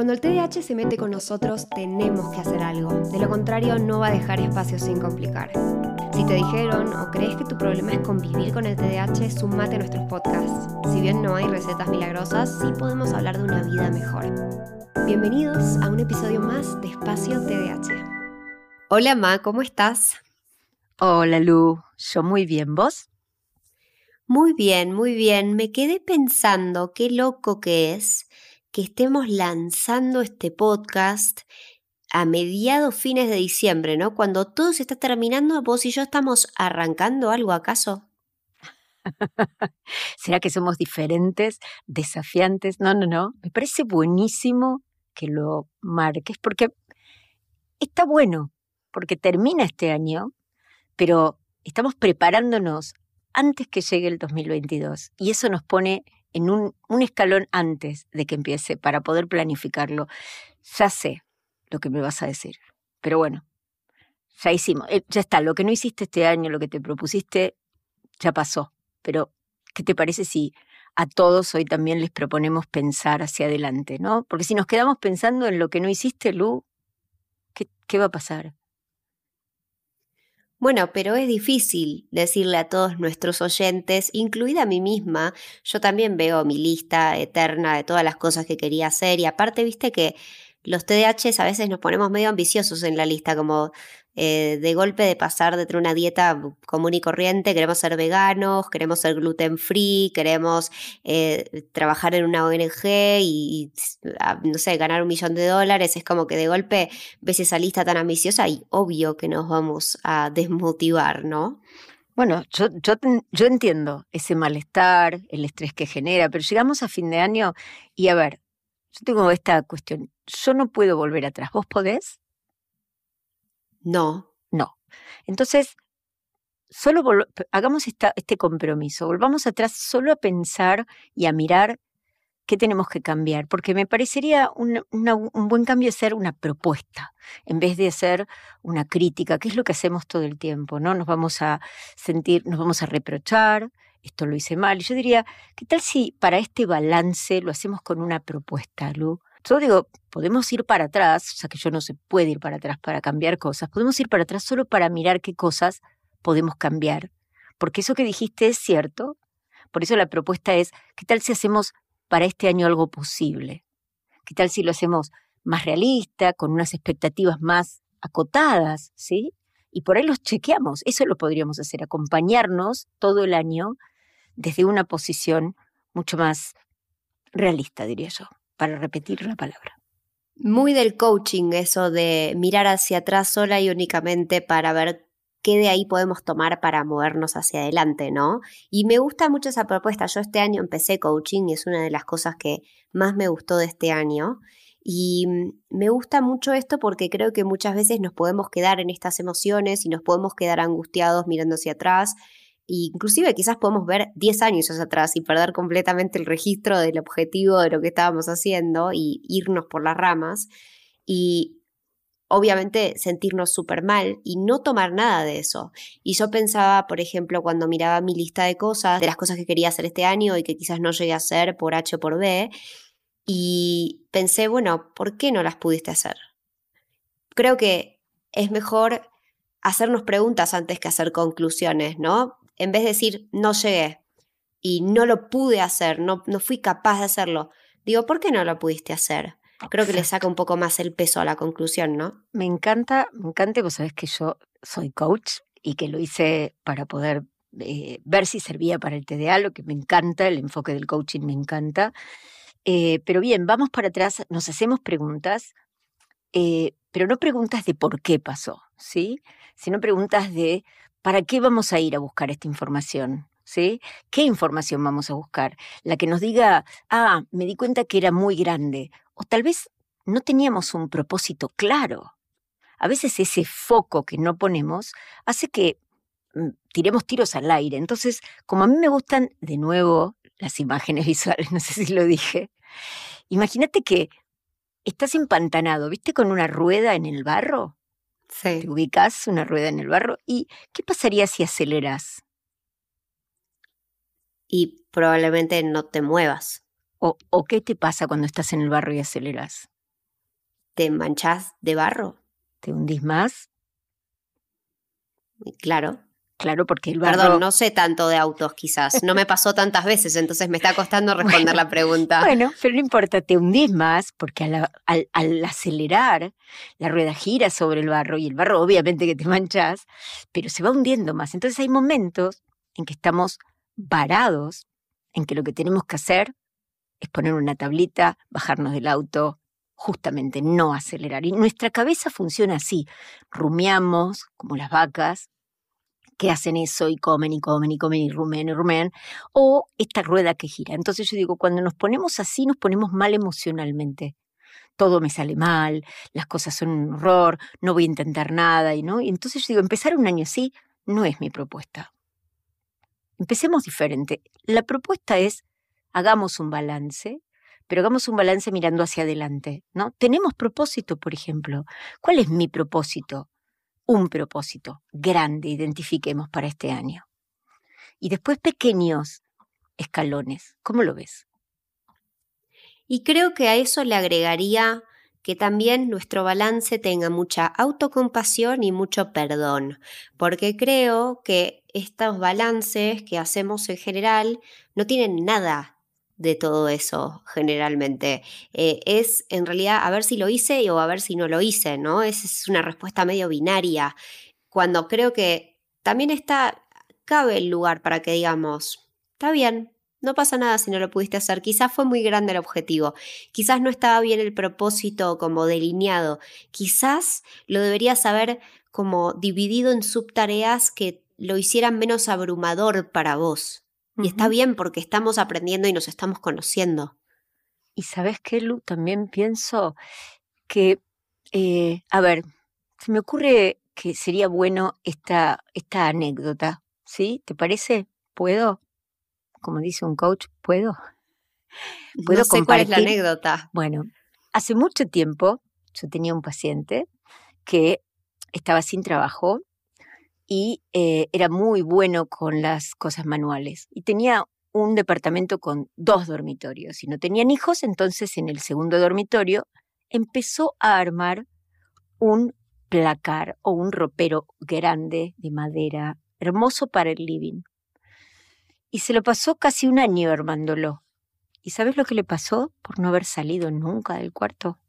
Cuando el TDAH se mete con nosotros, tenemos que hacer algo. De lo contrario, no va a dejar espacio sin complicar. Si te dijeron o crees que tu problema es convivir con el TDAH, sumate a nuestros podcasts. Si bien no hay recetas milagrosas, sí podemos hablar de una vida mejor. Bienvenidos a un episodio más de Espacio TDAH. Hola Ma, ¿cómo estás? Hola Lu, yo muy bien, ¿vos? Muy bien, muy bien. Me quedé pensando qué loco que es que estemos lanzando este podcast a mediados fines de diciembre, ¿no? Cuando todo se está terminando, vos y yo estamos arrancando algo, ¿acaso? ¿Será que somos diferentes, desafiantes? No, no, no. Me parece buenísimo que lo marques porque está bueno, porque termina este año, pero estamos preparándonos antes que llegue el 2022 y eso nos pone en un, escalón antes de que empiece para poder planificarlo. Ya sé lo que me vas a decir, pero bueno, ya hicimos, eh, ya está, lo que no hiciste este año, lo que te propusiste, ya pasó, pero ¿qué te parece si a todos hoy también les proponemos pensar hacia adelante, ¿no? Porque si nos quedamos pensando en lo que no hiciste, Lu, ¿qué, qué va a pasar? Bueno, pero es difícil decirle a todos nuestros oyentes, incluida a mí misma, yo también veo mi lista eterna de todas las cosas que quería hacer y aparte, viste que los TDAHs a veces nos ponemos medio ambiciosos en la lista, como eh, de golpe de pasar de una dieta común y corriente, queremos ser veganos, queremos ser gluten free, queremos eh, trabajar en una ONG y, no sé, ganar un millón de dólares, es como que de golpe ves esa lista tan ambiciosa y obvio que nos vamos a desmotivar, ¿no? Bueno, yo, yo, yo entiendo ese malestar, el estrés que genera, pero llegamos a fin de año y a ver, yo tengo esta cuestión, yo no puedo volver atrás, ¿vos podés? No. No. Entonces, solo hagamos este compromiso, volvamos atrás solo a pensar y a mirar qué tenemos que cambiar, porque me parecería un, buen cambio ser una propuesta, en vez de hacer una crítica, que es lo que hacemos todo el tiempo, ¿no? Nos vamos a sentir, nos vamos a reprochar, esto lo hice mal. Yo diría, ¿qué tal si para este balance lo hacemos con una propuesta, Lu? Yo digo, podemos ir para atrás, sea que yo no se puede ir para atrás para cambiar cosas, podemos ir para atrás solo para mirar qué cosas podemos cambiar. Porque eso que dijiste es cierto. Por eso la propuesta es, ¿qué tal si hacemos para este año algo posible? ¿Qué tal si lo hacemos más realista, con unas expectativas más acotadas, ¿sí? Y por ahí los chequeamos. Eso lo podríamos hacer, acompañarnos todo el año desde una posición mucho más realista, diría yo para repetir la palabra. Muy del coaching eso de mirar hacia atrás sola y únicamente para ver qué de ahí podemos tomar para movernos hacia adelante, ¿no? Y me gusta mucho esa propuesta. Yo este año empecé coaching y es una de las cosas que más me gustó de este año. Y me gusta mucho esto porque creo que muchas veces nos podemos quedar en estas emociones y nos podemos quedar angustiados mirando hacia atrás inclusive quizás podemos ver 10 años hacia atrás y perder completamente el registro del objetivo de lo que estábamos haciendo y irnos por las ramas y obviamente sentirnos súper mal y no tomar nada de eso. Y yo pensaba, por ejemplo, cuando miraba mi lista de cosas, de las cosas que quería hacer este año y que quizás no llegué a hacer por H o por B, y pensé, bueno, ¿por qué no las pudiste hacer? Creo que es mejor hacernos preguntas antes que hacer conclusiones, ¿no? En vez de decir no llegué y no lo pude hacer, no, no fui capaz de hacerlo, digo, ¿por qué no lo pudiste hacer? Creo que le saca un poco más el peso a la conclusión, ¿no? Me encanta, me encanta, vos sabés que yo soy coach y que lo hice para poder eh, ver si servía para el TDA, lo que me encanta, el enfoque del coaching me encanta. Eh, pero bien, vamos para atrás, nos hacemos preguntas, eh, pero no preguntas de por qué pasó, ¿sí? Sino preguntas de ¿Para qué vamos a ir a buscar esta información? ¿Sí? ¿Qué información vamos a buscar? La que nos diga, ah, me di cuenta que era muy grande. O tal vez no teníamos un propósito claro. A veces ese foco que no ponemos hace que mm, tiremos tiros al aire. Entonces, como a mí me gustan, de nuevo, las imágenes visuales, no sé si lo dije, imagínate que estás empantanado, ¿viste? Con una rueda en el barro Sí. Te ubicas una rueda en el barro. ¿Y qué pasaría si aceleras? Y probablemente no te muevas. O, ¿O qué te pasa cuando estás en el barro y aceleras? te manchás de barro. ¿Te hundís más? Claro. Claro, porque el barro... Perdón, no sé tanto de autos quizás. No me pasó tantas veces, entonces me está costando responder la pregunta. Bueno, pero no importa, te hundís más porque al, acelerar la rueda gira sobre el barro y el barro obviamente que te manchas, pero se va hundiendo más. Entonces hay momentos en que estamos varados, en que lo que tenemos que hacer es poner una tablita, bajarnos del auto, justamente no acelerar. Y nuestra cabeza funciona así. Rumiamos como las vacas, que hacen eso y comen y comen y comen y rumen y rumen, o esta rueda que gira. Entonces yo digo, cuando nos ponemos así, nos ponemos mal emocionalmente. Todo me sale mal, las cosas son un horror, no voy a intentar nada, y no. Y entonces yo digo, empezar un año así no es mi propuesta. Empecemos diferente. La propuesta es, hagamos un balance, pero hagamos un balance mirando hacia adelante, ¿no? Tenemos propósito, por ejemplo. ¿Cuál es mi propósito? Un propósito grande identifiquemos para este año. Y después pequeños escalones. ¿Cómo lo ves? Y creo que a eso le agregaría que también nuestro balance tenga mucha autocompasión y mucho perdón, porque creo que estos balances que hacemos en general no tienen nada de todo eso generalmente. Eh, es en realidad a ver si lo hice o a ver si no lo hice, ¿no? Esa es una respuesta medio binaria, cuando creo que también está, cabe el lugar para que digamos, está bien, no pasa nada si no lo pudiste hacer. Quizás fue muy grande el objetivo. Quizás no estaba bien el propósito como delineado. Quizás lo deberías haber como dividido en subtareas que lo hicieran menos abrumador para vos. Y está bien porque estamos aprendiendo y nos estamos conociendo. Y sabes qué, Lu, también pienso que, eh, a ver, se me ocurre que sería bueno esta, esta anécdota, ¿sí? ¿Te parece? ¿Puedo? Como dice un coach, ¿puedo? ¿Puedo no sé cuál es la anécdota. Bueno, hace mucho tiempo yo tenía un paciente que estaba sin trabajo y eh, era muy bueno con las cosas manuales. Y tenía un departamento con dos dormitorios. Y no tenían hijos, entonces en el segundo dormitorio empezó a armar un placar o un ropero grande de madera, hermoso para el living. Y se lo pasó casi un año armándolo. ¿Y sabes lo que le pasó por no haber salido nunca del cuarto?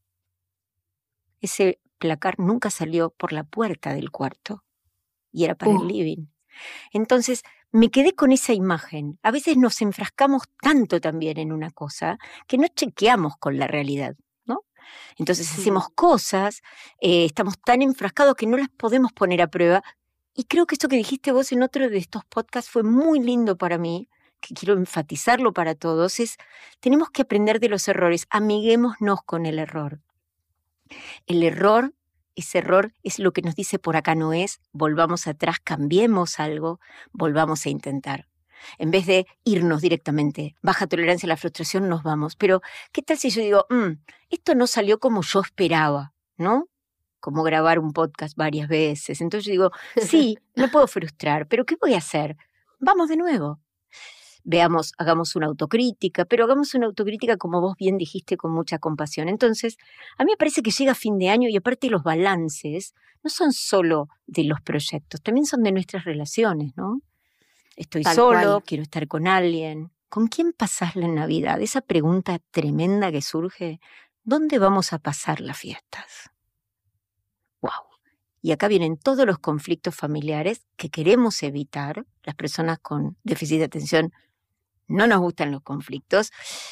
Ese placar nunca salió por la puerta del cuarto y era para el living. Entonces, me quedé con esa imagen. A veces nos enfrascamos tanto también en una cosa que no chequeamos con la realidad, ¿no? Entonces hacemos cosas, eh, estamos tan enfrascados que no las podemos poner a prueba. Y creo que esto que dijiste vos en otro de estos podcasts fue muy lindo para mí, que quiero enfatizarlo para todos, es tenemos que aprender de los errores, amiguémonos con el error. El error ese error es lo que nos dice por acá no es, volvamos atrás, cambiemos algo, volvamos a intentar. En vez de irnos directamente, baja tolerancia a la frustración, nos vamos. Pero, ¿qué tal si yo digo, mm, esto no salió como yo esperaba, ¿no? Como grabar un podcast varias veces. Entonces yo digo, sí, me puedo frustrar, pero ¿qué voy a hacer? Vamos de nuevo veamos, hagamos una autocrítica, pero hagamos una autocrítica, como vos bien dijiste, con mucha compasión. Entonces, a mí me parece que llega fin de año y aparte los balances no son solo de los proyectos, también son de nuestras relaciones, ¿no? Estoy solo, quiero estar con alguien. ¿Con quién pasás la Navidad? Esa pregunta tremenda que surge, ¿dónde vamos a pasar las fiestas? ¡Wow! Y acá vienen todos los conflictos familiares que queremos evitar, las personas con déficit de atención no nos gustan los conflictos,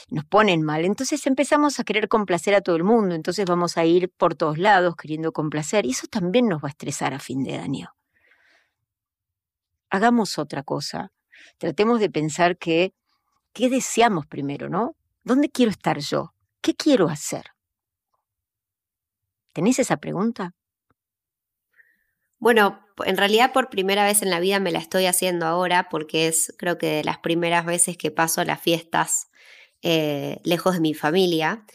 nos ponen mal. Entonces empezamos a querer complacer a todo el mundo, entonces vamos a ir por todos lados queriendo complacer y eso también nos va a estresar a fin de año. Hagamos otra cosa. Tratemos de pensar que, ¿qué deseamos primero, no? ¿Dónde quiero estar yo? ¿Qué quiero hacer? ¿Tenés esa pregunta? Bueno, en realidad por primera vez en la vida me la estoy haciendo ahora porque es creo que de las primeras veces que paso las fiestas eh, lejos de mi familia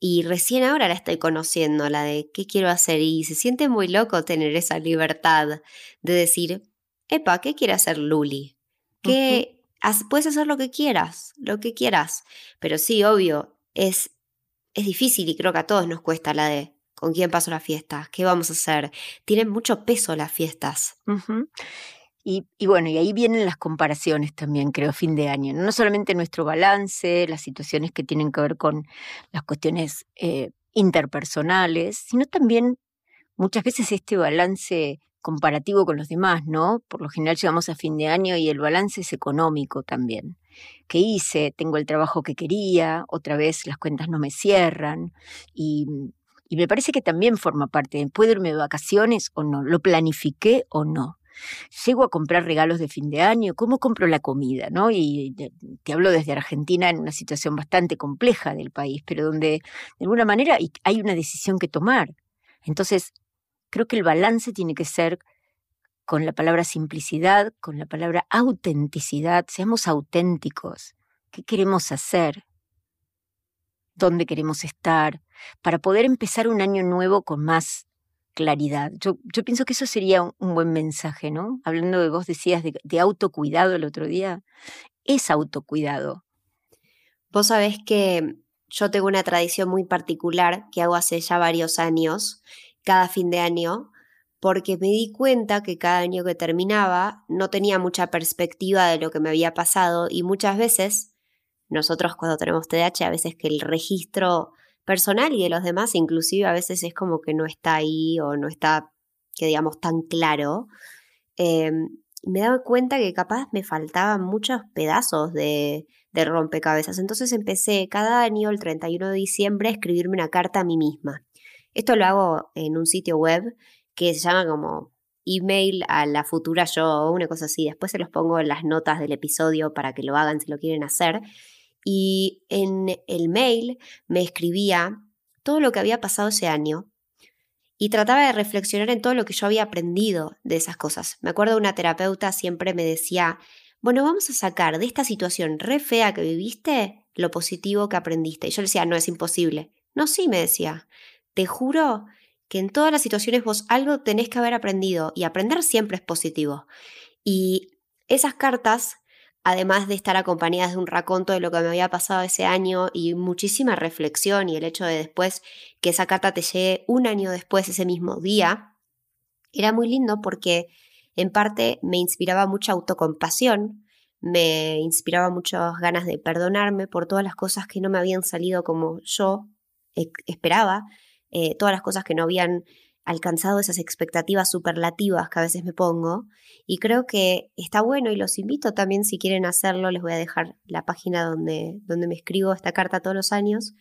y recién ahora la estoy conociendo, la de qué quiero hacer y se siente muy loco tener esa libertad de decir, epa, ¿qué quiere hacer Luli? Que puedes hacer lo que quieras, lo que quieras, pero sí, obvio, es, es difícil y creo que a todos nos cuesta la de ¿Con quién paso la fiesta? ¿Qué vamos a hacer? Tienen mucho peso las fiestas. y, bueno, y ahí vienen las comparaciones también, creo, fin de año. No solamente nuestro balance, las situaciones que tienen que ver con las cuestiones eh, interpersonales, sino también muchas veces este balance comparativo con los demás, ¿no? Por lo general llegamos a fin de año y el balance es económico también. ¿Qué hice? Tengo el trabajo que quería, otra vez las cuentas no me cierran y, y me parece que también forma parte. ¿Puedo irme de vacaciones o no? ¿Lo planifiqué o no? Llego a comprar regalos de fin de año, ¿cómo compro la comida? ¿no? Y te hablo desde Argentina en una situación bastante compleja del país, pero donde de alguna manera hay una decisión que tomar. Entonces, creo que el balance tiene que ser con la palabra simplicidad, con la palabra autenticidad. Seamos auténticos. ¿Qué queremos hacer? ¿Dónde queremos estar? Para poder empezar un año nuevo con más claridad. Yo, yo pienso que eso sería un, buen mensaje, ¿no? Hablando de vos decías de, de autocuidado el otro día. Es autocuidado. Vos sabés que yo tengo una tradición muy particular que hago hace ya varios años cada fin de año, porque me di cuenta que cada año que terminaba no tenía mucha perspectiva de lo que me había pasado y muchas veces, nosotros cuando tenemos TDAH, a veces que el registro personal y de los demás inclusive a veces es como que no está ahí o no está, que digamos, tan claro. Em, me daba cuenta que capaz me faltaban muchos pedazos de, de rompecabezas. Entonces empecé cada año, el 31 de diciembre, a escribirme una carta a mí misma. Esto lo hago en un sitio web que se llama como email a la futura yo o una cosa así. Después se los pongo en las notas del episodio para que lo hagan si lo quieren hacer. Y en el mail me escribía todo lo que había pasado ese año y trataba de reflexionar en todo lo que yo había aprendido de esas cosas. Me acuerdo una terapeuta siempre me decía, bueno, vamos a sacar de esta situación re fea que viviste lo positivo que aprendiste. Y yo le decía, no es imposible. No, sí, me decía te juro que en todas las situaciones vos algo tenés que haber aprendido y aprender siempre es positivo. Y esas cartas, además de estar acompañadas de un raconto de lo que me había pasado ese año y muchísima reflexión y el hecho de después que esa carta te llegue un año después, ese mismo día, era muy lindo porque en parte me inspiraba mucha autocompasión, me inspiraba muchas ganas de perdonarme por todas las cosas que no me habían salido como yo esperaba eh, todas las cosas que no habían alcanzado esas expectativas superlativas que a veces me pongo. Y creo que está bueno y los invito también si quieren hacerlo. Les voy a dejar la página donde, donde me escribo esta carta todos los años.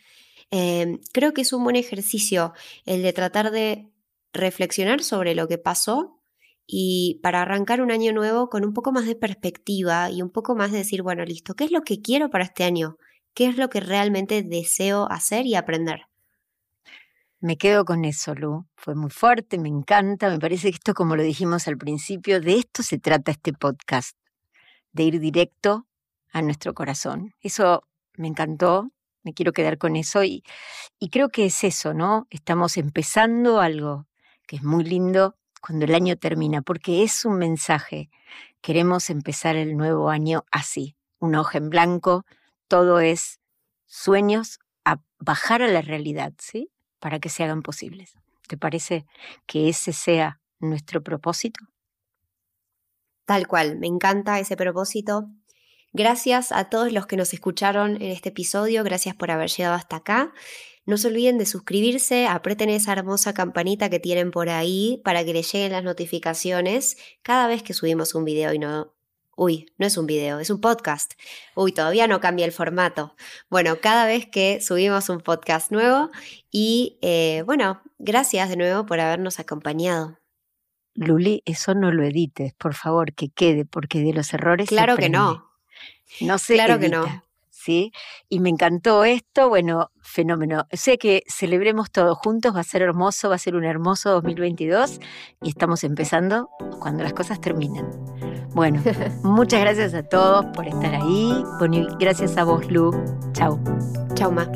Em, creo que es un buen ejercicio el de tratar de reflexionar sobre lo que pasó y para arrancar un año nuevo con un poco más de perspectiva y un poco más de decir, bueno, listo, ¿qué es lo que quiero para este año? ¿Qué es lo que realmente deseo hacer y aprender? Me quedo con eso, Lu. Fue muy fuerte, me encanta. Me parece que esto, como lo dijimos al principio, de esto se trata este podcast, de ir directo a nuestro corazón. Eso me encantó, me quiero quedar con eso y, creo que es eso, ¿no? Estamos empezando algo que es muy lindo cuando el año termina, porque es un mensaje. Queremos empezar el nuevo año así, una hoja en blanco, todo es sueños a bajar a la realidad, ¿sí? Para que se hagan posibles. ¿Te parece que ese sea nuestro propósito? Tal cual, me encanta ese propósito. Gracias a todos los que nos escucharon en este episodio, gracias por haber llegado hasta acá. No se olviden de suscribirse, aprieten esa hermosa campanita que tienen por ahí para que les lleguen las notificaciones cada vez que subimos un video y no Uy, no es un video, es un podcast. Uy, todavía no cambia el formato. Bueno, cada vez que subimos un podcast nuevo y eh, bueno, gracias de nuevo por habernos acompañado. Luli, eso no lo edites, por favor, que quede, porque de los errores. Claro que no. No sé. Claro que no. ¿sí? Y me encantó esto, bueno, fenómeno. Sé que celebremos todos juntos, va a ser hermoso, va a ser un hermoso 2022 y estamos empezando cuando las cosas terminen. Bueno, muchas gracias a todos por estar ahí. Bueno, gracias a vos, Lu. Chau. Chau, Ma.